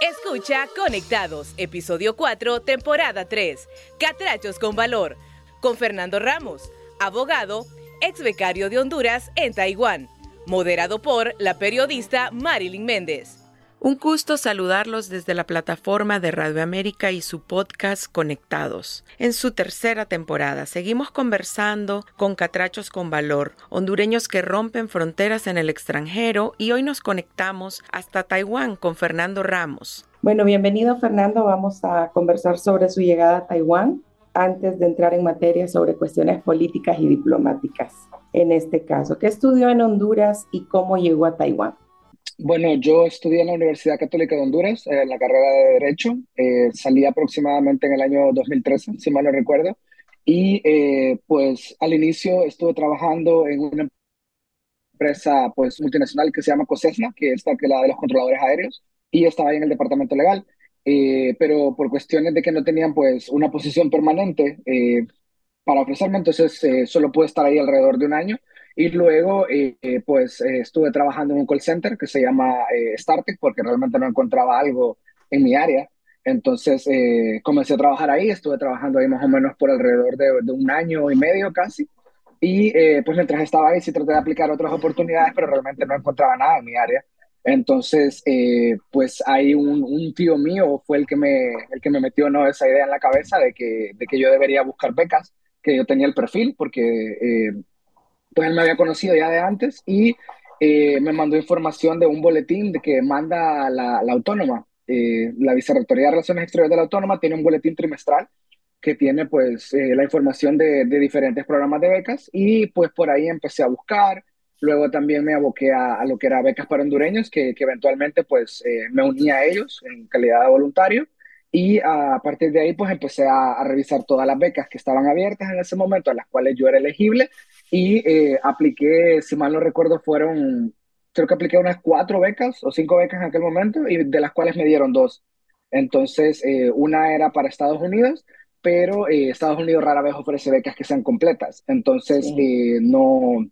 Escucha Conectados, episodio 4, temporada 3. Catrachos con valor. Con Fernando Ramos, abogado, ex becario de Honduras en Taiwán. Moderado por la periodista Marilyn Méndez. Un gusto saludarlos desde la plataforma de Radio América y su podcast Conectados. En su tercera temporada seguimos conversando con catrachos con valor, hondureños que rompen fronteras en el extranjero y hoy nos conectamos hasta Taiwán con Fernando Ramos. Bueno, bienvenido Fernando, vamos a conversar sobre su llegada a Taiwán antes de entrar en materia sobre cuestiones políticas y diplomáticas. En este caso, ¿qué estudió en Honduras y cómo llegó a Taiwán? Bueno, yo estudié en la Universidad Católica de Honduras, eh, en la carrera de Derecho. Eh, salí aproximadamente en el año 2013, si mal no recuerdo. Y eh, pues al inicio estuve trabajando en una empresa pues multinacional que se llama COSESNA, que es la de los controladores aéreos, y estaba ahí en el departamento legal. pero por cuestiones de que no tenían pues una posición permanente para ofrecerme, entonces solo pude estar ahí alrededor de un año y luego, eh, eh, pues, eh, estuve trabajando en un call center que se llama Startec porque realmente no encontraba algo en mi área. Entonces, comencé a trabajar ahí, estuve trabajando ahí más o menos por alrededor de, de un año y medio casi. Y pues mientras estaba ahí sí traté de aplicar otras oportunidades, pero realmente no encontraba nada en mi área. Entonces, pues ahí un, un, tío mío fue el que, me, el que me metió ¿no? esa idea en la cabeza de que, de que yo debería buscar becas, que yo tenía el perfil, porque pues él me había conocido ya de antes y eh, me mandó información de un boletín de que manda la, la autónoma. Eh, la Vicerrectoría de Relaciones Exteriores de la Autónoma tiene un boletín trimestral que tiene pues eh, la información de, de, diferentes programas de becas y pues por ahí empecé a buscar. Luego también me aboqué a, a lo que era becas para hondureños, que, que eventualmente pues me uní a ellos en calidad de voluntario. Y a partir de ahí, pues empecé a, a, revisar todas las becas que estaban abiertas en ese momento, a las cuales yo era elegible, y eh, apliqué, si mal no recuerdo, fueron, creo que apliqué unas cuatro becas o cinco becas en aquel momento, y de las cuales me dieron dos. Entonces, eh, una era para Estados Unidos, pero eh, Estados Unidos rara vez ofrece becas que sean completas. Entonces, no.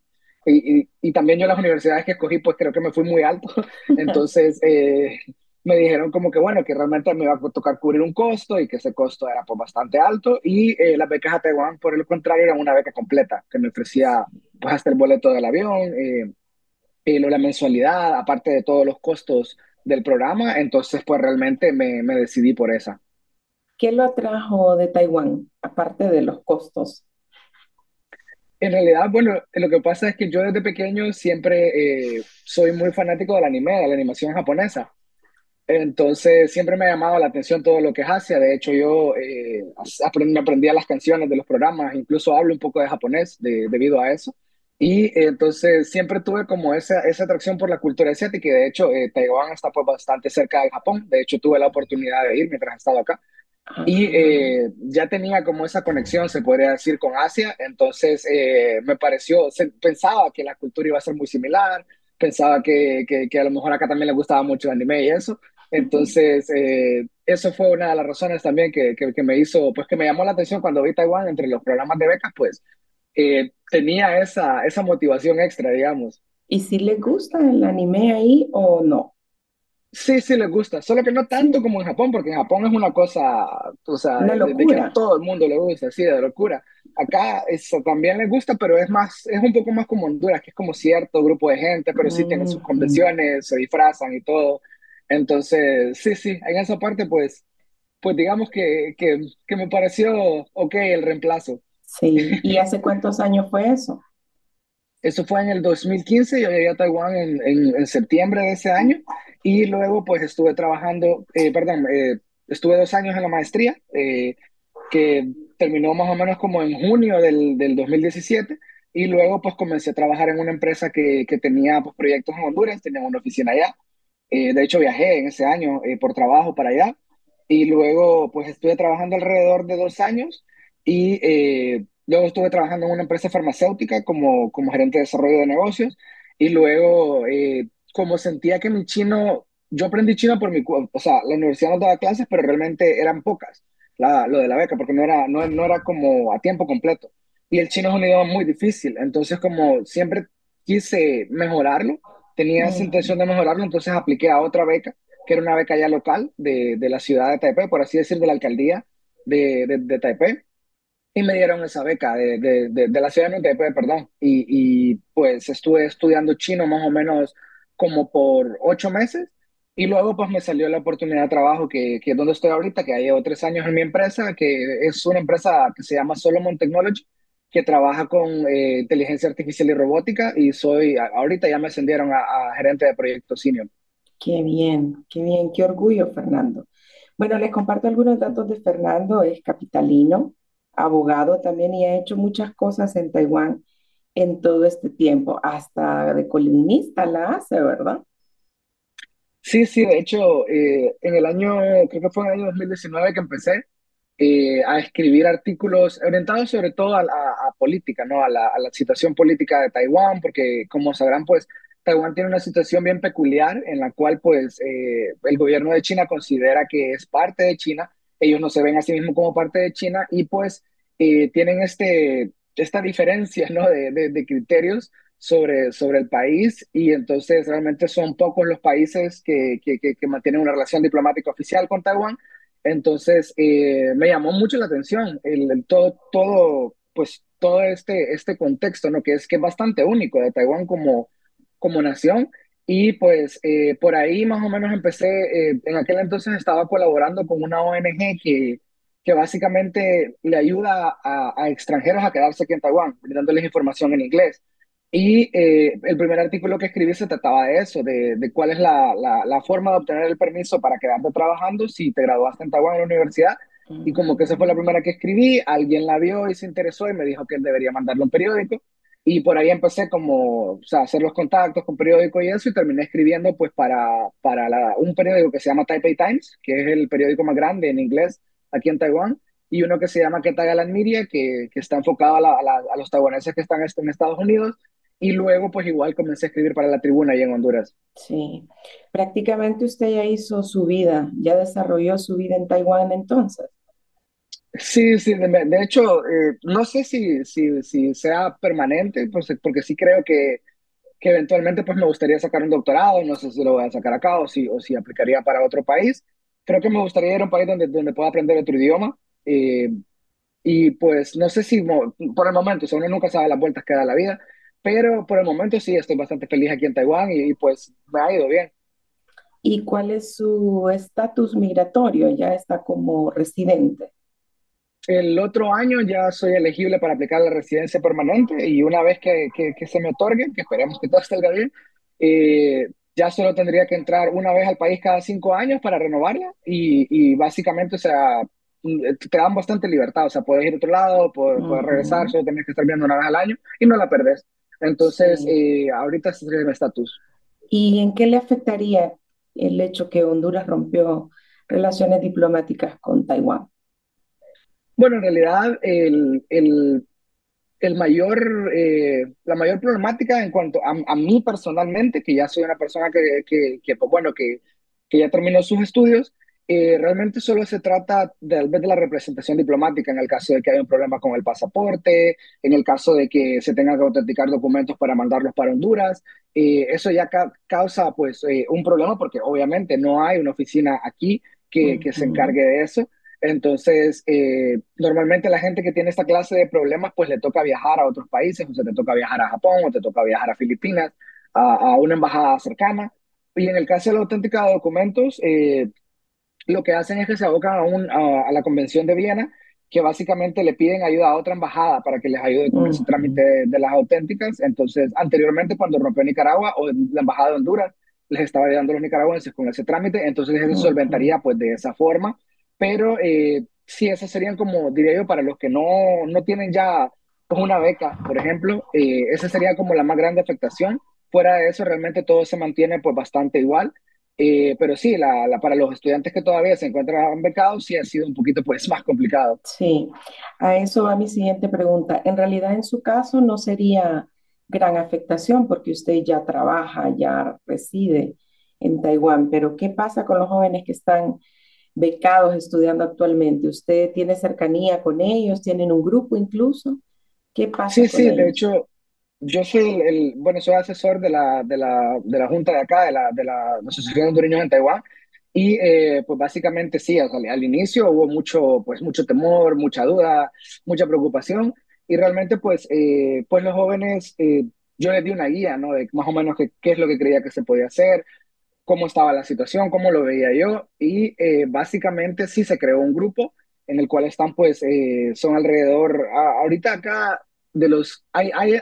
Y, y, también yo las universidades que escogí, pues creo que me fui muy alto. Entonces, me dijeron como que bueno, que realmente me iba a tocar cubrir un costo y que ese costo era pues bastante alto y eh, las becas a Taiwán por el contrario eran una beca completa que me ofrecía pues hasta el boleto del avión, eh, y la mensualidad, aparte de todos los costos del programa, entonces pues realmente me, me decidí por esa. ¿Qué lo atrajo de Taiwán, aparte de los costos? En realidad, bueno, lo que pasa es que yo desde pequeño siempre eh, soy muy fanático del anime, de la animación japonesa. Entonces siempre me ha llamado la atención todo lo que es Asia. De hecho, yo eh, aprendí, aprendía las canciones de los programas, incluso hablo un poco de japonés debido a eso. Y eh, entonces siempre tuve como esa, esa atracción por la cultura asiática y de hecho eh, Taiwán está pues bastante cerca de Japón. De hecho, tuve la oportunidad de ir mientras estaba acá. Y ah. ya tenía como esa conexión, se podría decir, con Asia. Entonces me pareció, pensaba que la cultura iba a ser muy similar, pensaba que, que, que, a lo mejor acá también le gustaba mucho el anime y eso. Entonces, eh, eso fue una de las razones también que, que, me hizo, pues que me llamó la atención cuando vi Taiwán entre los programas de becas, pues eh, tenía esa, esa motivación extra, digamos. ¿Y si le gusta el anime ahí o no? Sí, sí les gusta, solo que no tanto como en Japón, porque en Japón es una cosa, o sea, de, que a todo el mundo le gusta, sí, de locura. Acá eso también les gusta, pero es más, es un poco más como Honduras, que es como cierto grupo de gente, pero sí tienen sus mm. convenciones, se disfrazan y todo. Entonces, sí, sí, en esa parte, pues, pues digamos que, que, que me pareció ok el reemplazo. Sí, ¿y hace cuántos años fue eso? Eso fue en el 2015, yo llegué a Taiwán en, en, septiembre de ese año y luego pues estuve trabajando, eh, perdón, eh, estuve dos años en la maestría, eh, que terminó más o menos como en junio del, del 2017 y luego pues comencé a trabajar en una empresa que, que tenía pues, proyectos en Honduras, tenía una oficina allá eh, de hecho, viajé en ese año eh, por trabajo para allá. Y luego pues estuve trabajando alrededor de dos años y eh, luego estuve trabajando en una empresa farmacéutica como, como gerente de desarrollo de negocios. Y luego como sentía que mi chino, yo aprendí chino por mi, o sea, la universidad no daba clases, pero realmente eran pocas, la, lo de la beca, porque no era, no, no era como a tiempo completo. Y el chino es un idioma muy difícil, entonces como siempre quise mejorarlo, tenía esa intención de mejorarlo, entonces apliqué a otra beca que era una beca ya local de, de la ciudad de Taipei, por así decir, de la alcaldía de, de, de Taipei. Y me dieron esa beca de, de, de la ciudad de Taipei, perdón. Y, y pues estuve estudiando chino más o menos como por ocho meses. Y luego pues me salió la oportunidad de trabajo que, que es donde estoy ahorita, que llevo tres años en mi empresa, que es una empresa que se llama Solomon Technology, que trabaja con eh, inteligencia artificial y robótica y soy, ahorita ya me ascendieron a, a gerente de proyecto senior. Qué bien, qué bien, qué orgullo, Fernando. Bueno, les comparto algunos datos de Fernando. Es capitalino, abogado también y ha hecho muchas cosas en Taiwán en todo este tiempo. Hasta de columnista la hace, ¿verdad? Sí, sí, de hecho, eh, en el año, creo que fue en el año 2019 que empecé eh, a escribir artículos orientados sobre todo a, a, a política, ¿no? A la, a la, situación política de Taiwán, porque como sabrán, pues Taiwán tiene una situación bien peculiar en la cual pues eh, el gobierno de China considera que es parte de China, ellos no se ven a sí mismos como parte de China y pues eh, tienen este, esta diferencia, ¿no? De, de, de criterios sobre, sobre el país y entonces realmente son pocos los países que, que, que mantienen una relación diplomática oficial con Taiwán. Entonces eh, me llamó mucho la atención el, todo, todo, pues todo este, este contexto, ¿no? Que es que es bastante único de Taiwán como, como nación. Y pues eh, por ahí más o menos empecé, eh, en aquel entonces estaba colaborando con una ONG que, que básicamente le ayuda a, a extranjeros a quedarse aquí en Taiwán, brindándoles información en inglés. Y eh, el primer artículo que escribí se trataba de eso, de, de cuál es la, la, la, forma de obtener el permiso para quedarte trabajando si te graduaste en Taiwán en la universidad. Y como que esa fue la primera que escribí, alguien la vio y se interesó y me dijo que debería mandarlo a un periódico. Y por ahí empecé como, o sea, hacer los contactos con periódicos y eso, y terminé escribiendo pues para, para la, un periódico que se llama Taipei Times, que es el periódico más grande en inglés aquí en Taiwán, y uno que se llama Ketagalan Media, que, que está enfocado a, la, a, la, a, los taiwaneses que están en Estados Unidos, y luego pues igual comencé a escribir para la tribuna ahí en Honduras. Sí, prácticamente usted ya hizo su vida, ya desarrolló su vida en Taiwán entonces. Sí, sí, de, de hecho, eh, no sé si, si, si sea permanente, pues, porque sí creo que, que eventualmente pues me gustaría sacar un doctorado, no sé si lo voy a sacar acá o si, o si aplicaría para otro país. Creo que me gustaría ir a un país donde, donde pueda aprender otro idioma. Eh, y pues no sé si por el momento, o sea, uno nunca sabe las vueltas que da la vida, pero por el momento sí estoy bastante feliz aquí en Taiwán y, y pues me ha ido bien. ¿Y cuál es su estatus migratorio? ¿Ya está como residente? El otro año ya soy elegible para aplicar la residencia permanente y una vez que, que, que se me otorgue, que esperemos que todo salga bien, eh, ya solo tendría que entrar una vez al país cada cinco años para renovarla y, y básicamente, o sea, te dan bastante libertad, o sea, puedes ir a otro lado, puedes, uh -huh. regresar, solo tienes que estar viendo una vez al año y no la perdés. Entonces, sí. eh, ahorita ese es mi estatus. ¿Y en qué le afectaría el hecho que Honduras rompió relaciones diplomáticas con Taiwán? Bueno, en realidad el, el, el mayor, eh, la mayor problemática en cuanto a, a, mí personalmente, que ya soy una persona que, que, que pues bueno, que, que, ya terminó sus estudios, eh, realmente solo se trata de, de, la representación diplomática en el caso de que haya un problema con el pasaporte, en el caso de que se tengan que autenticar documentos para mandarlos para Honduras. Eh, eso ya ca causa pues eh, un problema porque obviamente no hay una oficina aquí que, que se encargue de eso. Entonces, eh, normalmente la gente que tiene esta clase de problemas, pues le toca viajar a otros países, o sea, te toca viajar a Japón, o te toca viajar a Filipinas, a, a una embajada cercana. Y en el caso de la auténtica de documentos, eh, lo que hacen es que se abocan a, un, a, a, la Convención de Viena, que básicamente le piden ayuda a otra embajada para que les ayude con uh -huh. ese trámite de, de, las auténticas. Entonces, anteriormente, cuando rompió Nicaragua, o la embajada de Honduras les estaba ayudando a los nicaragüenses con ese trámite, entonces eso uh -huh. solventaría pues de esa forma pero eh, sí, esas serían como, diría yo, para los que no, no tienen ya pues, una beca, por ejemplo, eh, esa sería como la más grande afectación. Fuera de eso, realmente todo se mantiene pues bastante igual. Eh, pero sí, la, la, para los estudiantes que todavía se encuentran becados, sí ha sido un poquito pues más complicado. Sí, a eso va mi siguiente pregunta. En realidad, en su caso, no sería gran afectación porque usted ya trabaja, ya reside en Taiwán, pero ¿qué pasa con los jóvenes que están becados estudiando actualmente? ¿Usted tiene cercanía con ellos? ¿Tienen un grupo incluso? ¿Qué pasa? Sí, sí, ellos? de hecho, yo soy el, el, bueno, soy asesor de la, de la, de la junta de acá, de la, de la Asociación de en Taiwán, Y eh, pues básicamente sí, al, inicio hubo mucho, pues, mucho temor, mucha duda, mucha preocupación. Y realmente pues, eh, pues los jóvenes, eh, yo les di una guía, ¿no? De más o menos qué, qué es lo que creía que se podía hacer, cómo estaba la situación, cómo lo veía yo. Y básicamente sí se creó un grupo en el cual están pues, son alrededor, ahorita acá de los, hay, hay,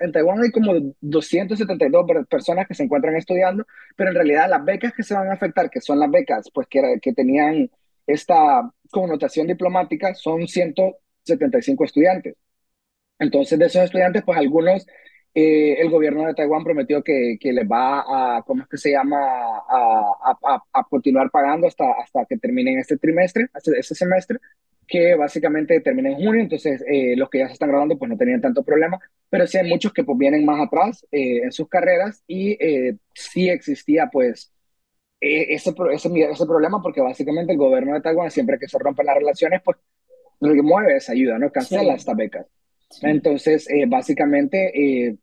en Taiwán hay como 272 personas que se encuentran estudiando, pero en realidad las becas que se van a afectar, que son las becas pues que, que tenían esta connotación diplomática, son 175 estudiantes. Entonces, de esos estudiantes, pues algunos, eh, el gobierno de Taiwán prometió que, que les va a, ¿cómo es que se llama?, a, a, a continuar pagando hasta, hasta que terminen este trimestre, este, este semestre, que básicamente termina en junio, entonces eh, los que ya se están graduando pues no tenían tanto problema, pero sí hay muchos que pues vienen más atrás eh, en sus carreras y eh, sí existía pues ese, ese, ese, problema porque básicamente el gobierno de Taiwán siempre que se rompen las relaciones pues remueve esa ayuda, no cancela estas becas. Entonces básicamente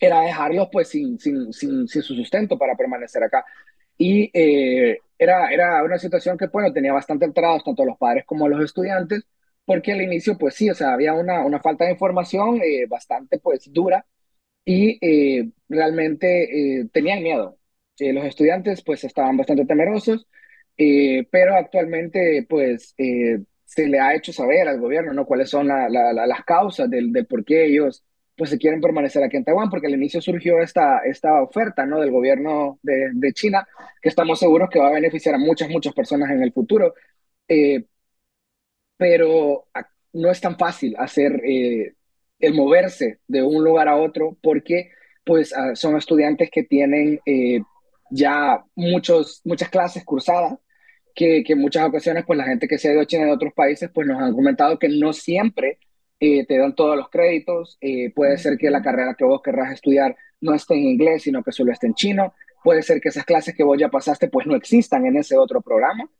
era dejarlos pues sin, sin, sin, sin, su sustento para permanecer acá. Y era, era una situación que, bueno, tenía bastante alterados tanto los padres como los estudiantes, porque al inicio, pues sí, o sea, había una, una falta de información eh, bastante, pues, dura y eh, realmente eh, tenían miedo. los estudiantes, pues, estaban bastante temerosos, pero actualmente, pues, se le ha hecho saber al gobierno, ¿no? Cuáles son las causas del, del por qué ellos pues se quieren permanecer aquí en Taiwán, porque al inicio surgió esta, esta oferta ¿no? del gobierno de, de China, que estamos seguros que va a beneficiar a muchas, muchas personas en el futuro. Eh, pero no es tan fácil hacer eh, el moverse de un lugar a otro, porque pues ah, son estudiantes que tienen eh, ya muchos, muchas clases cursadas, que, que en muchas ocasiones pues la gente que se ha ido a China de otros países pues nos han comentado que no siempre eh, te dan todos los créditos, eh, puede ser que la carrera que vos querrás estudiar no esté en inglés, sino que solo esté en chino, puede ser que esas clases que vos ya pasaste pues no existan en ese otro programa.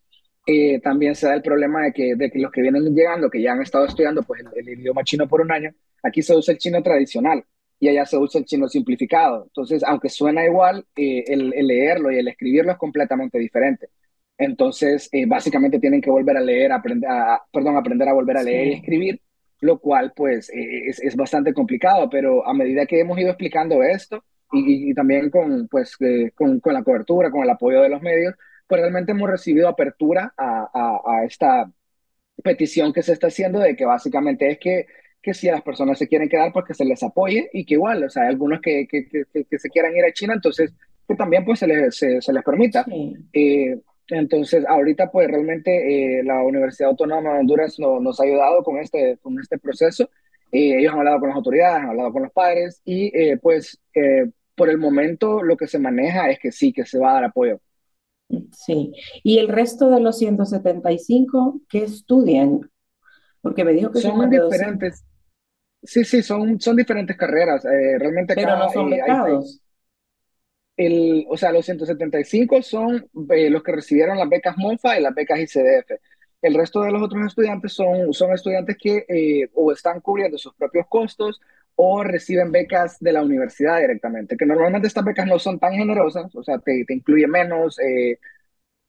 Eh, también se da el problema de que, de que los que vienen llegando, que ya han estado estudiando pues el, idioma chino por un año, aquí se usa el chino tradicional y allá se usa el chino simplificado. Entonces, aunque suena igual, el, leerlo y el escribirlo es completamente diferente. Entonces, básicamente tienen que volver a leer, aprender a, perdón, aprender a volver a leer y escribir lo cual pues e, es, es, bastante complicado, pero a medida que hemos ido explicando esto y, y también con, pues, eh, con, con, la cobertura, con el apoyo de los medios, pues realmente hemos recibido apertura a, a, a, esta petición que se está haciendo de que básicamente es que, que si las personas se quieren quedar, pues que se les apoye y que igual, o sea, hay algunos que, que, que, se quieran ir a China, entonces que también pues se les, se, les permita. Eh, entonces, ahorita pues realmente eh, la Universidad Autónoma de Honduras nos ha ayudado con este, con este proceso. Eh, ellos han hablado con las autoridades, han hablado con los padres y eh, pues por el momento lo que se maneja es que sí, que se va a dar apoyo. Sí, y el resto de los 175, ¿qué estudian? Porque me dijo que son diferentes. Sí, sí, son, son diferentes carreras. realmente Pero no son becados el, o sea, los 175 son eh, los que recibieron las becas MONFA y las becas ICDF. El resto de los otros estudiantes son, son estudiantes que eh, o están cubriendo sus propios costos o reciben becas de la universidad directamente, que normalmente estas becas no son tan generosas, o sea, te, te incluye menos, eh,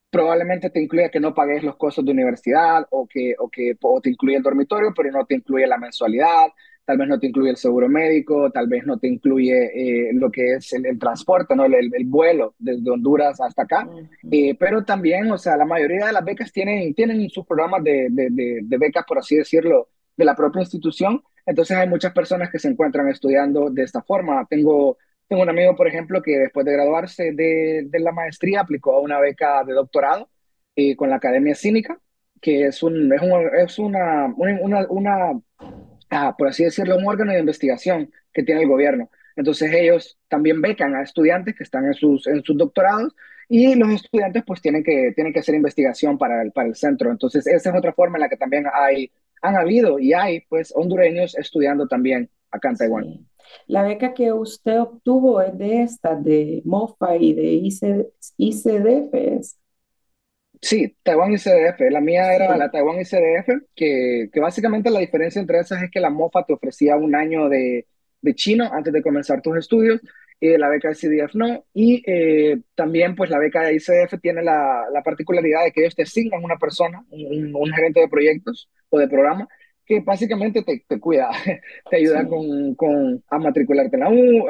probablemente te incluye que no pagues los costos de universidad o que, o que o te incluye el dormitorio, pero no te incluye la mensualidad, tal vez no te incluye el seguro médico, tal vez no te incluye eh, lo que es el, transporte, ¿no? El, el, vuelo desde Honduras hasta acá, eh, pero también, o sea, la mayoría de las becas tienen, tienen sus programas de, de, de, becas, por así decirlo, de la propia institución, entonces hay muchas personas que se encuentran estudiando de esta forma. Tengo, tengo un amigo, por ejemplo, que después de graduarse de, de la maestría aplicó a una beca de doctorado eh, con la Academia Cínica, que es, un, es, un, es una, una, una por así decirlo, un órgano de investigación que tiene el gobierno. Entonces ellos también becan a estudiantes que están en sus, en sus doctorados y los estudiantes pues tienen que, tienen que hacer investigación para el, para el centro. Entonces esa es otra forma en la que también hay, han habido y hay pues hondureños estudiando también acá en Taiwán. La beca que usted obtuvo es de esta, de MOFA y de ICDF. Sí, Taiwán ICDF. La mía era la Taiwán ICDF, que, que básicamente la diferencia entre esas es que la MOFA te ofrecía un año de, de chino antes de comenzar tus estudios eh, la beca de CDF no, y eh, también pues la beca de ICF tiene la, la, particularidad de que ellos te asignan una persona, un, un, gerente de proyectos o de programa, que básicamente te, te cuida, te ayuda con, con, a matricularte en la U,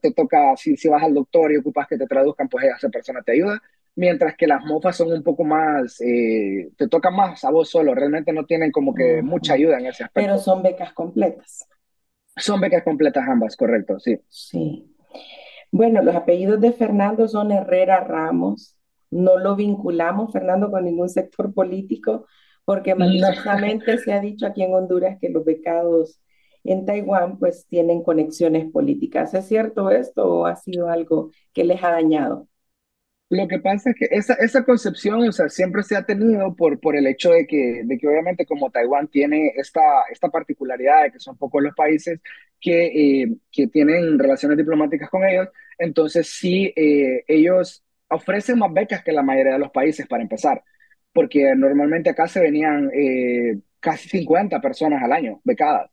te toca, si, si vas al doctor y ocupas que te traduzcan, pues esa persona te ayuda, mientras que las mofas son un poco más, eh, te toca más a vos solo, realmente no tienen como que mucha ayuda en ese aspecto. Pero son becas completas. Son becas completas ambas, correcto, sí. Sí. Bueno, los apellidos de Fernando son Herrera Ramos. No lo vinculamos, Fernando, con ningún sector político, porque maliciosamente se ha dicho aquí en Honduras que los becados en Taiwán pues tienen conexiones políticas. ¿Es cierto esto o ha sido algo que les ha dañado? Lo que pasa es que esa, esa concepción, o sea, siempre se ha tenido por, por el hecho de que, de que obviamente como Taiwán tiene esta, esta particularidad de que son pocos los países que, eh, que tienen relaciones diplomáticas con ellos, entonces sí, eh, ellos ofrecen más becas que la mayoría de los países para empezar, porque normalmente acá se venían eh, casi 50 personas al año becadas.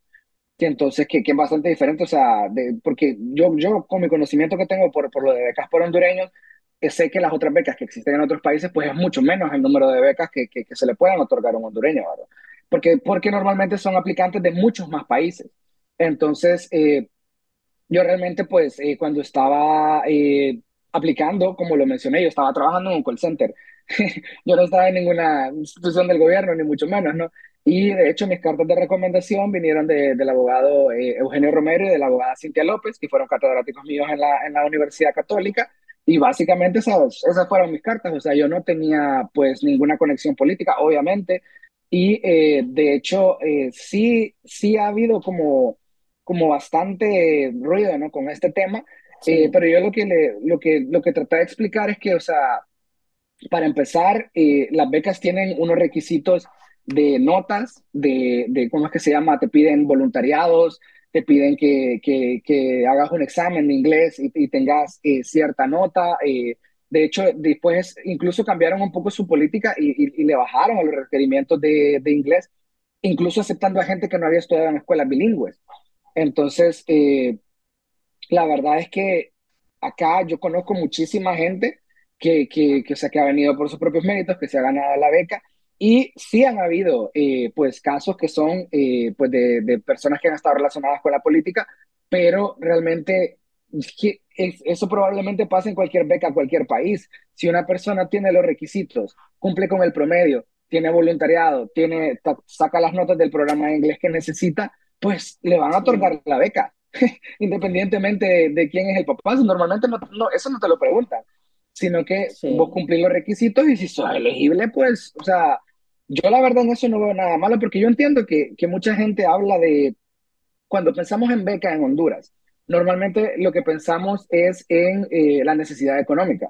Entonces, que, que es bastante diferente, o sea, de, porque yo, yo con mi conocimiento que tengo por, por lo de becas por hondureños, sé que las otras becas que existen en otros países, pues es mucho menos el número de becas que, que, se le puedan otorgar a un hondureño, ¿verdad? Porque, porque normalmente son aplicantes de muchos más países. Entonces, eh, yo realmente, pues, eh, cuando estaba eh, aplicando, como lo mencioné, yo estaba trabajando en un call center. yo no estaba en ninguna institución del gobierno, ni mucho menos, ¿no? Y de hecho, mis cartas de recomendación vinieron de, del abogado Eugenio Romero y de la abogada Cintia López, que fueron catedráticos míos en la, en la Universidad Católica. Y básicamente esas, esas fueron mis cartas, o sea, yo no tenía pues ninguna conexión política, obviamente, y eh, de hecho eh, sí, sí ha habido como, como bastante ruido ¿no? con este tema, eh, pero yo lo que, le, lo, que, lo que traté de explicar es que, o sea, para empezar, las becas tienen unos requisitos de notas, de, de, ¿cómo es que se llama? Te piden voluntariados, te piden que, que, que hagas un examen de inglés y, tengas eh, cierta nota. Eh, de hecho, después incluso cambiaron un poco su política y, y, le bajaron a los requerimientos de, de, inglés, incluso aceptando a gente que no había estudiado en escuelas bilingües. Entonces, eh, la verdad es que acá yo conozco muchísima gente que, que, que, o sea, que ha venido por sus propios méritos, que se ha ganado la beca y sí han habido, eh, pues, casos que son, eh, pues, de, de, personas que han estado relacionadas con la política, pero realmente eso probablemente pasa en cualquier beca, cualquier país. Si una persona tiene los requisitos, cumple con el promedio, tiene voluntariado, tiene, saca las notas del programa de inglés que necesita, pues le van a otorgar la beca, independientemente de, quién es el papá. Normalmente no, no, eso no te lo preguntan, sino que vos cumplís los requisitos y si sos elegible, pues, o sea, yo la verdad en eso no veo nada malo porque yo entiendo que, que mucha gente habla de, cuando pensamos en beca en Honduras, normalmente lo que pensamos es en eh, la necesidad económica.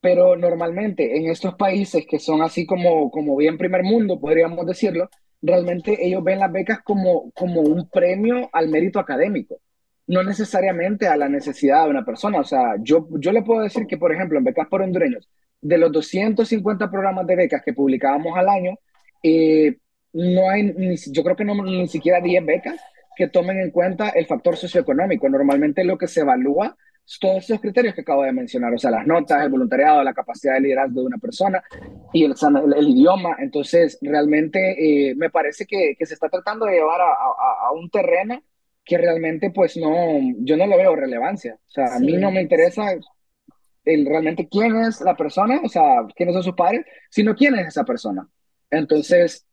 Pero normalmente en estos países que son así como, como bien primer mundo, podríamos decirlo, realmente ellos ven las becas como, como un premio al mérito académico, no necesariamente a la necesidad de una persona. O sea, yo, yo le puedo decir que, por ejemplo, en becas por hondureños, de los 250 programas de becas que publicábamos al año, eh, no hay, ni, yo creo que no ni siquiera 10 becas que tomen en cuenta el factor socioeconómico. Normalmente lo que se evalúa son todos esos criterios que acabo de mencionar, o sea, las notas, el voluntariado, la capacidad de liderazgo de una persona y el, el, idioma. Entonces, realmente eh, me parece que, que, se está tratando de llevar a, a, a, un terreno que realmente, pues no, yo no le veo relevancia. O sea, a mí no me interesa el, realmente quién es la persona, o sea, quiénes son sus padres, sino quién es esa persona. Entonces,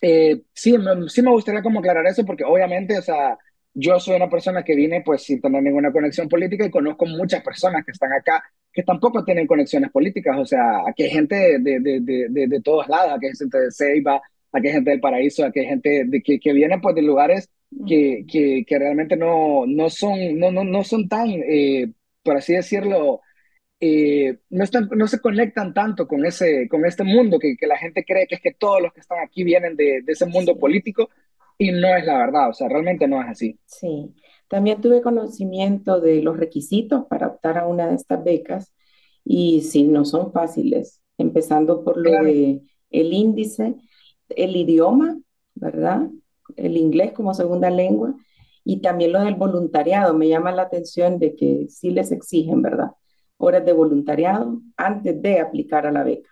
eh, sí, me, sí me gustaría como aclarar eso porque obviamente, o sea, yo soy una persona que vine pues sin tener ninguna conexión política y conozco muchas personas que están acá que tampoco tienen conexiones políticas, o sea, aquí hay gente de, de, de, de, todos lados, aquí hay gente de Ceiba, aquí hay gente del Paraíso, aquí hay gente de, que, que viene pues de lugares que, que, que realmente no, no, son, no, no, no son tan, eh, por así decirlo, eh, no, están, no se conectan tanto con, ese, con este mundo que, que, la gente cree que es que todos los que están aquí vienen de, de, ese mundo político y no es la verdad, o sea, realmente no es así. Sí, también tuve conocimiento de los requisitos para optar a una de estas becas y sí, no son fáciles, empezando por lo de el índice, el idioma, ¿verdad? El inglés como segunda lengua Y también lo del voluntariado, me llama la atención de que sí les exigen, ¿verdad? Horas de voluntariado antes de aplicar a la beca.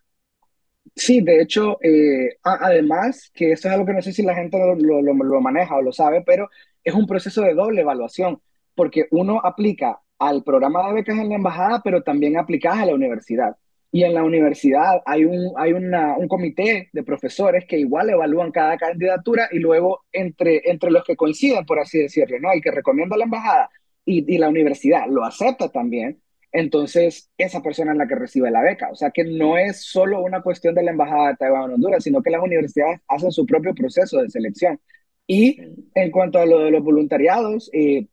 Sí, de hecho, eh, además, que eso es algo que no sé si la gente lo, lo, maneja o lo sabe, pero es un proceso de doble evaluación, porque uno aplica al programa de becas en la embajada, pero también aplicas a la universidad. Y en la universidad hay un, hay una, un comité de profesores que igual evalúan cada candidatura y luego entre, entre los que coinciden, por así decirlo, ¿no? El que recomienda la embajada y, y la universidad lo acepta también, entonces esa persona es la que recibe la beca. O sea que no es solo una cuestión de la embajada de Taiwán en Honduras, sino que las universidades hacen su propio proceso de selección. Y en cuanto a lo de los voluntariados, eh,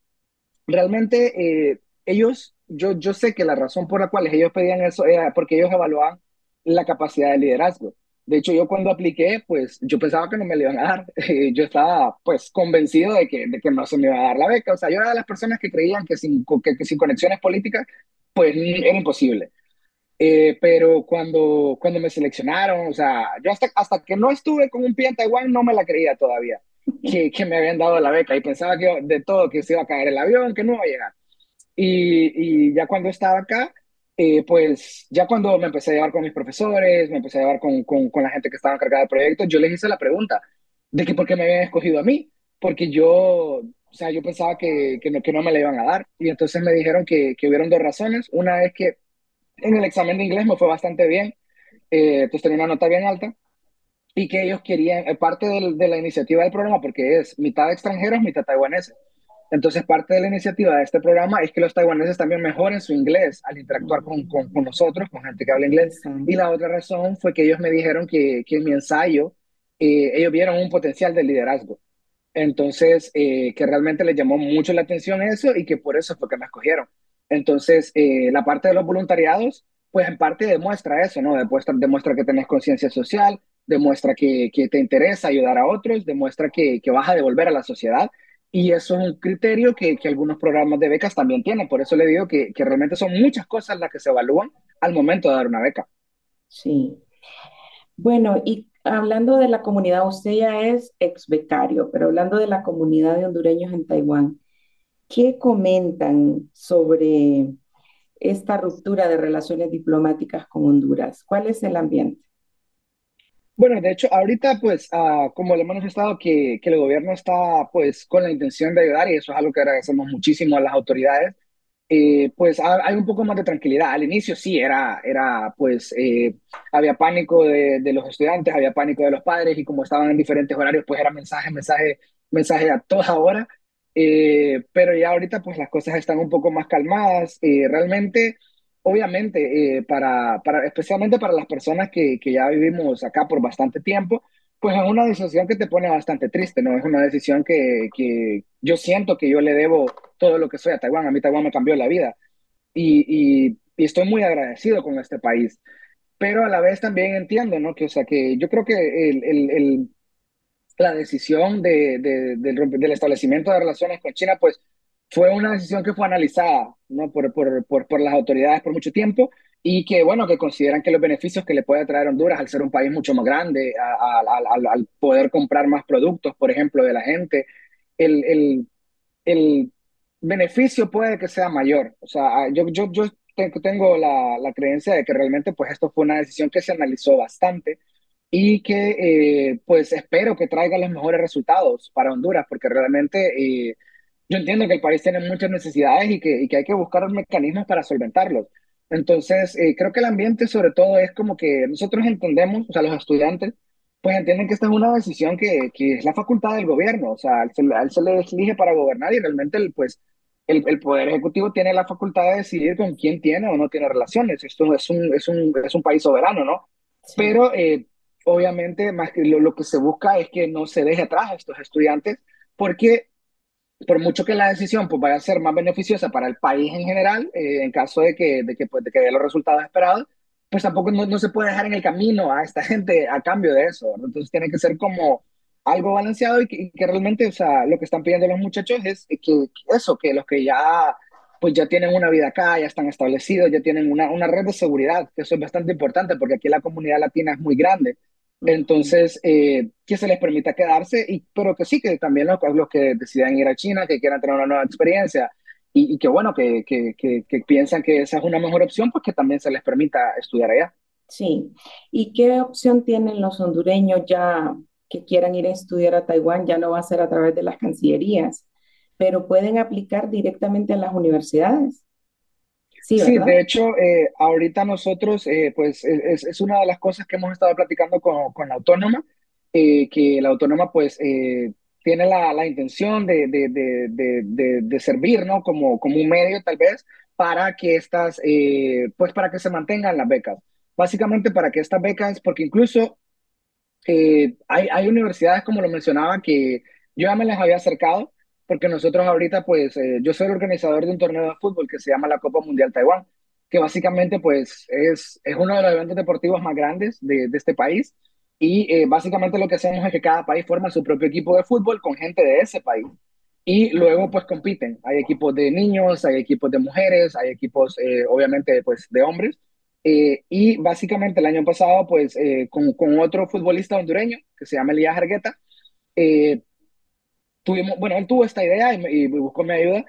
realmente eh, ellos yo, yo sé que la razón por la cual ellos pedían eso era porque ellos evaluaban la capacidad de liderazgo. De hecho, yo cuando apliqué, pues yo pensaba que no me lo iban a dar. yo estaba pues convencido de que, de que no se me iba a dar la beca. O sea, yo era de las personas que creían que sin, que, sin conexiones políticas, pues era imposible. Eh, pero cuando, cuando me seleccionaron, o sea, yo hasta, hasta que no estuve con un pie en Taiwán no me la creía todavía que, que me habían dado la beca y pensaba que de todo, que se iba a caer el avión, que no iba a llegar. Y, ya cuando estaba acá, eh, pues ya cuando me empecé a llevar con mis profesores, me empecé a llevar con, con, la gente que estaba encargada del proyecto, yo les hice la pregunta de que por qué me habían escogido a mí, porque yo, o sea, yo pensaba que, que, no, que no me la iban a dar. Y entonces me dijeron que, que hubieron dos razones. Una es que en el examen de inglés me fue bastante bien, eh, entonces tenía una nota bien alta, y que ellos querían, eh, parte de, de la iniciativa del programa, porque es mitad extranjeros, mitad taiwaneses entonces, parte de la iniciativa de este programa es que los taiwaneses también mejoren su inglés al interactuar con, con, nosotros, con gente que habla inglés. Y la otra razón fue que ellos me dijeron que, que en mi ensayo eh, ellos vieron un potencial de liderazgo. Entonces, eh, que realmente les llamó mucho la atención eso y que por eso fue que me escogieron. Entonces, eh, la parte de los voluntariados, pues en parte demuestra eso, ¿no? Demuestra, demuestra que tenés conciencia social, demuestra que, que, te interesa ayudar a otros, demuestra que, que vas a devolver a la sociedad y eso es un criterio que, que, algunos programas de becas también tienen. Por eso le digo que, realmente son muchas cosas las que se evalúan al momento de dar una beca. Sí. Bueno, y hablando de la comunidad, usted ya es ex becario, pero hablando de la comunidad de hondureños en Taiwán, ¿qué comentan sobre esta ruptura de relaciones diplomáticas con Honduras? ¿Cuál es el ambiente? Bueno, de hecho, ahorita, pues, uh, como le hemos manifestado que, que el gobierno está, pues, con la intención de ayudar, y eso es algo que agradecemos muchísimo a las autoridades, eh, pues hay un poco más de tranquilidad. Al inicio sí, era, era pues, eh, había pánico de, los estudiantes, había pánico de los padres, y como estaban en diferentes horarios, pues era mensaje, mensaje, mensaje a toda hora. Eh, pero ya ahorita, pues, las cosas están un poco más calmadas. realmente obviamente, para, para, especialmente para las personas que, que, ya vivimos acá por bastante tiempo, pues es una decisión que te pone bastante triste, ¿no? Es una decisión que, que yo siento que yo le debo todo lo que soy a Taiwán. A mí Taiwán me cambió la vida y, y, y estoy muy agradecido con este país. Pero a la vez también entiendo, ¿no? Que, o sea, que yo creo que el, el, el la decisión de, de, del establecimiento de relaciones con China, pues fue una decisión que fue analizada ¿no? por, por, por, por, las autoridades por mucho tiempo y que, bueno, que consideran que los beneficios que le puede traer Honduras al ser un país mucho más grande, al poder comprar más productos, por ejemplo, de la gente, el, el, el, beneficio puede que sea mayor. O sea, yo, yo, yo tengo la, la, creencia de que realmente pues esto fue una decisión que se analizó bastante y que eh, pues espero que traiga los mejores resultados para Honduras, porque realmente... Eh, yo entiendo que el país tiene muchas necesidades y que, y que hay que buscar mecanismos para solventarlos. Entonces, eh, creo que el ambiente sobre todo es como que nosotros entendemos, o sea, los estudiantes, pues entienden que esta es una decisión que, que es la facultad del gobierno, o sea, a él se, le elige para gobernar y realmente el, pues, el, el, Poder Ejecutivo tiene la facultad de decidir con quién tiene o no tiene relaciones. Esto es un, es un, es un país soberano, ¿no? Pero eh, obviamente más que lo, lo, que se busca es que no se deje atrás a estos estudiantes porque por mucho que la decisión pues, vaya a ser más beneficiosa para el país en general, eh, en caso de que, de que, pues, de que dé los resultados esperados, pues tampoco no, no, se puede dejar en el camino a esta gente a cambio de eso. Entonces tiene que ser como algo balanceado y que, que, realmente, o sea, lo que están pidiendo los muchachos es que, eso, que los que ya pues ya tienen una vida acá, ya están establecidos, ya tienen una, una red de seguridad, que eso es bastante importante porque aquí la comunidad latina es muy grande. Entonces, eh, que se les permita quedarse, y, pero que sí, que también los, que decidan ir a China, que quieran tener una nueva experiencia, y, que bueno, que, que, que, que, piensan que esa es una mejor opción, pues que también se les permita estudiar allá. Sí. ¿Y qué opción tienen los hondureños ya que quieran ir a estudiar a Taiwán? Ya no va a ser a través de las cancillerías, pero pueden aplicar directamente a las universidades. Sí, de hecho, eh, ahorita nosotros, eh, pues es, es, una de las cosas que hemos estado platicando con, con la autónoma, eh, que la autónoma pues tiene la, la intención de, de, de, de, servir, ¿no? Como, como un medio tal vez para que estas, pues para que se mantengan las becas. Básicamente para que estas becas, porque incluso hay, hay universidades, como lo mencionaba, que yo ya me les había acercado, porque nosotros ahorita, pues, eh, yo soy el organizador de un torneo de fútbol que se llama la Copa Mundial Taiwán, que básicamente, pues, es, es uno de los eventos deportivos más grandes de, de este país. Y eh, básicamente lo que hacemos es que cada país forma su propio equipo de fútbol con gente de ese país. Y luego, pues, compiten. Hay equipos de niños, hay equipos de mujeres, hay equipos, eh, obviamente, pues, de hombres. y básicamente el año pasado, pues, con, con, otro futbolista hondureño que se llama Elías Argueta, tuvimos, bueno, él tuvo esta idea y, buscó mi ayuda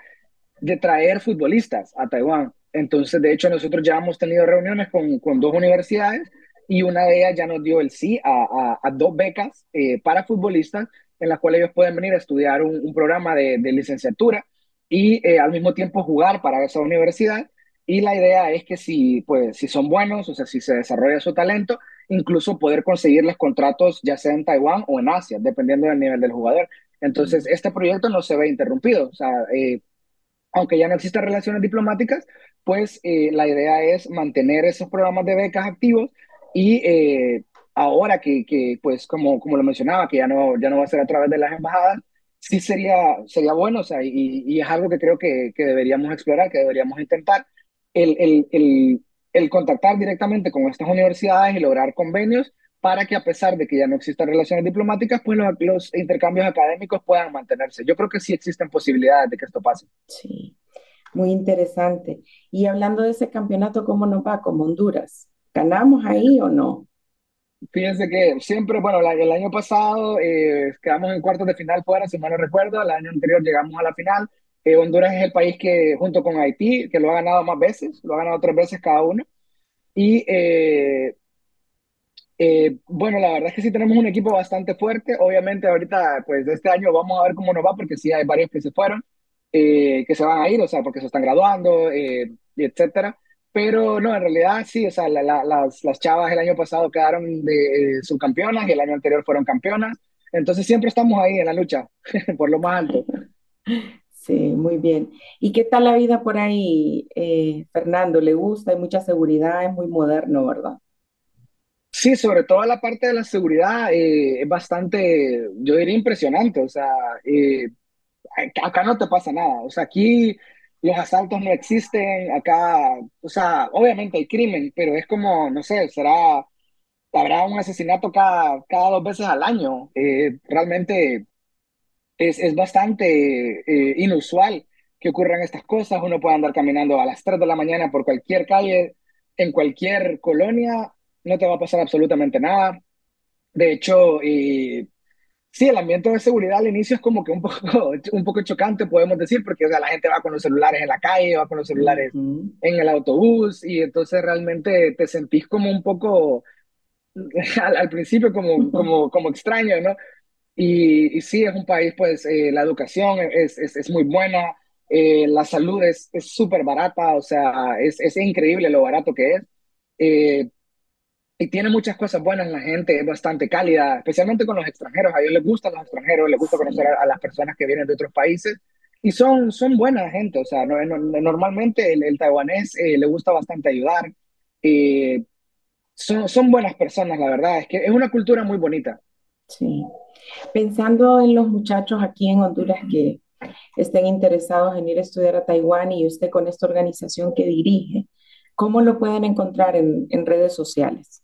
de traer futbolistas a Taiwán. Entonces, de hecho, nosotros ya hemos tenido reuniones con, con dos universidades y una de ellas ya nos dio el sí a, a, dos becas eh, para futbolistas en las cuales ellos pueden venir a estudiar un, programa de, de, licenciatura y eh, al mismo tiempo jugar para esa universidad. Y la idea es que si, pues, si son buenos, o sea, si se desarrolla su talento, incluso poder conseguirles contratos ya sea en Taiwán o en Asia, dependiendo del nivel del jugador. Entonces, este proyecto no se ve interrumpido. O sea, eh, aunque ya no existen relaciones diplomáticas, pues eh, la idea es mantener esos programas de becas activos y eh, ahora que, que, pues, como, como lo mencionaba, que ya no, ya no va a ser a través de las embajadas, sí sería, sería bueno, o sea, y, y es algo que creo que, que, deberíamos explorar, que deberíamos intentar, el, el, el, el contactar directamente con estas universidades y lograr convenios para que a pesar de que ya no existan relaciones diplomáticas, pues los, intercambios académicos puedan mantenerse. Yo creo que sí existen posibilidades de que esto pase. Sí, muy interesante. Y hablando de ese campeonato, ¿cómo nos va como Honduras? ¿Ganamos ahí o no? Fíjense que siempre, bueno, el año pasado eh, quedamos en cuartos de final fuera, si mal no recuerdo, el año anterior llegamos a la final. Eh, Honduras es el país que, junto con Haití, que lo ha ganado más veces, lo ha ganado tres veces cada uno. Y eh, eh, bueno, la verdad es que sí tenemos un equipo bastante fuerte. Obviamente ahorita, pues este año vamos a ver cómo nos va, porque sí hay varios que se fueron, eh, que se van a ir, o sea, porque se están graduando, eh, etcétera. Pero no, en realidad sí, o sea, las, las chavas el año pasado quedaron de subcampeonas y el año anterior fueron campeonas. Entonces siempre estamos ahí en la lucha, por lo más alto. Sí, muy bien. ¿Y qué tal la vida por ahí, Fernando? ¿Le gusta? Hay mucha seguridad, es muy moderno, ¿verdad? Sí, sobre todo la parte de la seguridad eh, es bastante, yo diría impresionante, o sea, eh, acá no te pasa nada, o sea, aquí los asaltos no existen, acá, o sea, obviamente hay crimen, pero es como, no sé, será, habrá un asesinato cada, cada dos veces al año, eh, realmente es, es bastante inusual que ocurran estas cosas, uno puede andar caminando a las 3 de la mañana por cualquier calle, en cualquier colonia no te va a pasar absolutamente nada. De hecho, y sí, el ambiente de seguridad al inicio es como que un poco, un poco chocante, podemos decir, porque o sea, la gente va con los celulares en la calle, va con los celulares en el autobús, y entonces realmente te sentís como un poco, al, principio, como, como, como extraño, ¿no? Y, y, sí, es un país, pues eh, la educación es, es, es muy buena, eh, la salud es súper barata, o sea, es, es increíble lo barato que es. Eh, y tiene muchas cosas buenas la gente, es bastante cálida, especialmente con los extranjeros. A ellos les gustan los extranjeros, les gusta conocer a, las personas que vienen de otros países y son, son buena gente. O sea, no, normalmente el, taiwanés eh, le gusta bastante ayudar. Eh, son, son buenas personas, la verdad. Es que es una cultura muy bonita. Sí. Pensando en los muchachos aquí en Honduras que estén interesados en ir a estudiar a Taiwán y usted con esta organización que dirige, ¿cómo lo pueden encontrar en, en redes sociales?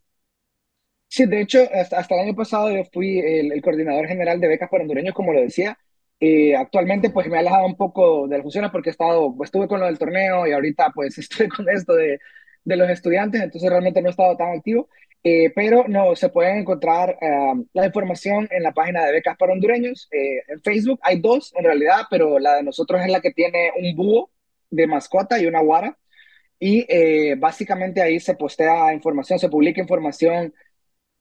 Sí, de hecho, hasta, el año pasado yo fui el, coordinador general de becas para hondureños, como lo decía. Eh, actualmente, pues me he alejado un poco de las funciones porque he estado, pues, estuve con lo del torneo y ahorita, pues, estoy con esto de, de los estudiantes, entonces realmente no he estado tan activo. Eh, pero no, se pueden encontrar eh, la información en la página de Becas para Hondureños. Eh, en Facebook hay dos en realidad, pero la de nosotros es la que tiene un búho de mascota y una guara. Y básicamente ahí se postea información, se publica información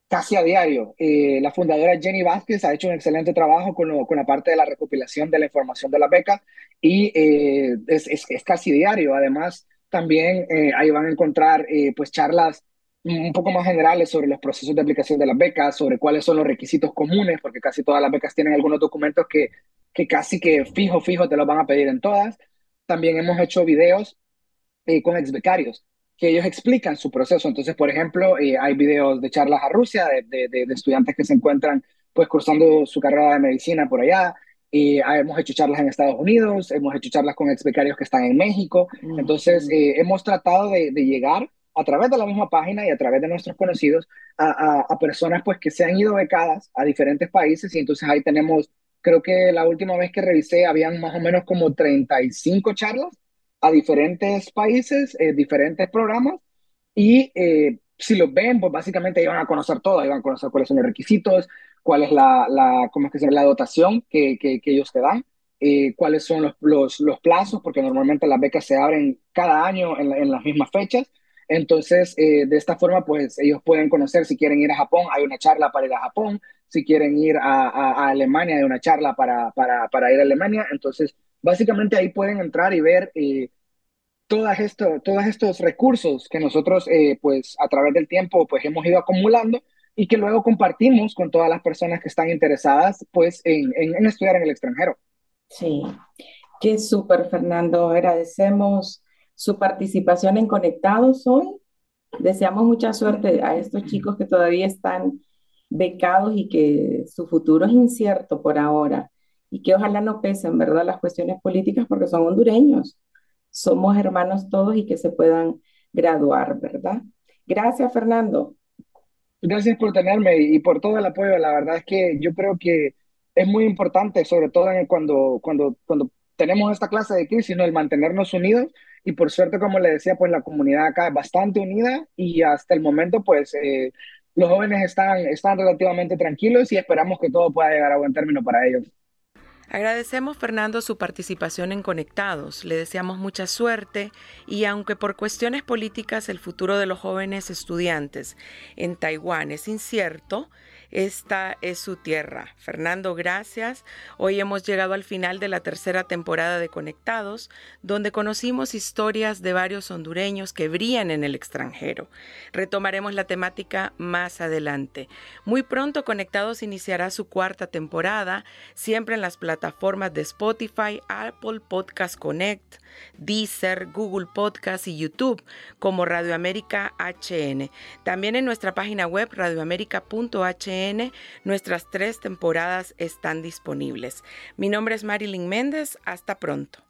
casi a diario. la fundadora Jenny Vázquez ha hecho un excelente trabajo con, con la parte de la recopilación de la información de la beca y es, es, casi diario. Además, también ahí van a encontrar pues charlas un poco más generales sobre los procesos de aplicación de las becas, sobre cuáles son los requisitos comunes, porque casi todas las becas tienen algunos documentos que, que casi que fijo, fijo te los van a pedir en todas. También hemos hecho videos eh, con ex becarios que ellos explican su proceso. Entonces, por ejemplo, eh, hay videos de charlas a Rusia de, de, estudiantes que se encuentran pues cursando su carrera de medicina por allá. y ah, hemos hecho charlas en Estados Unidos, hemos hecho charlas con ex becarios que están en México. Entonces, eh, hemos tratado de, de llegar a través de la misma página y a través de nuestros conocidos a, a, personas pues que se han ido becadas a diferentes países y entonces ahí tenemos, creo que la última vez que revisé habían más o menos como 35 charlas a diferentes países, eh, diferentes programas y eh, si los ven pues básicamente iban a conocer todo, iban a conocer cuáles son los requisitos, cuál es la, la, ¿cómo es que se llama? la dotación que, que, ellos te dan. Eh, cuáles son los, los, los, plazos, porque normalmente las becas se abren cada año en, en las mismas fechas. Entonces, eh, de esta forma, pues ellos pueden conocer si quieren ir a Japón, hay una charla para ir a Japón, si quieren ir a, Alemania, hay una charla para, para, para, ir a Alemania. Entonces, básicamente ahí pueden entrar y ver eh, todas esto, todos estos recursos que nosotros, eh, pues a través del tiempo, pues hemos ido acumulando y que luego compartimos con todas las personas que están interesadas, pues, en, en, en estudiar en el extranjero. Sí, qué súper, Fernando. Agradecemos su participación en Conectados hoy. Deseamos mucha suerte a estos chicos que todavía están becados y que su futuro es incierto por ahora y que ojalá no pesen, ¿verdad?, las cuestiones políticas porque son hondureños. Somos hermanos todos y que se puedan graduar, ¿verdad? Gracias, Fernando. Gracias por tenerme y por todo el apoyo. La verdad es que yo creo que es muy importante, sobre todo cuando, cuando, cuando tenemos esta clase de crisis, ¿no? el mantenernos unidos y por suerte, como le decía, pues la comunidad acá es bastante unida y hasta el momento, pues eh, los jóvenes están, están relativamente tranquilos y esperamos que todo pueda llegar a buen término para ellos. Agradecemos, Fernando, su participación en Conectados. Le deseamos mucha suerte y aunque por cuestiones políticas el futuro de los jóvenes estudiantes en Taiwán es incierto, esta es su tierra. Fernando, gracias. Hoy hemos llegado al final de la tercera temporada de Conectados, donde conocimos historias de varios hondureños que brillan en el extranjero. Retomaremos la temática más adelante. Muy pronto Conectados iniciará su cuarta temporada, siempre en las plataformas de Spotify, Apple Podcast Connect, Deezer, Google Podcast y YouTube como Radio América HN. También en nuestra página web radioamerica.hn nuestras tres temporadas están disponibles. Mi nombre es Marilyn Méndez. Hasta pronto.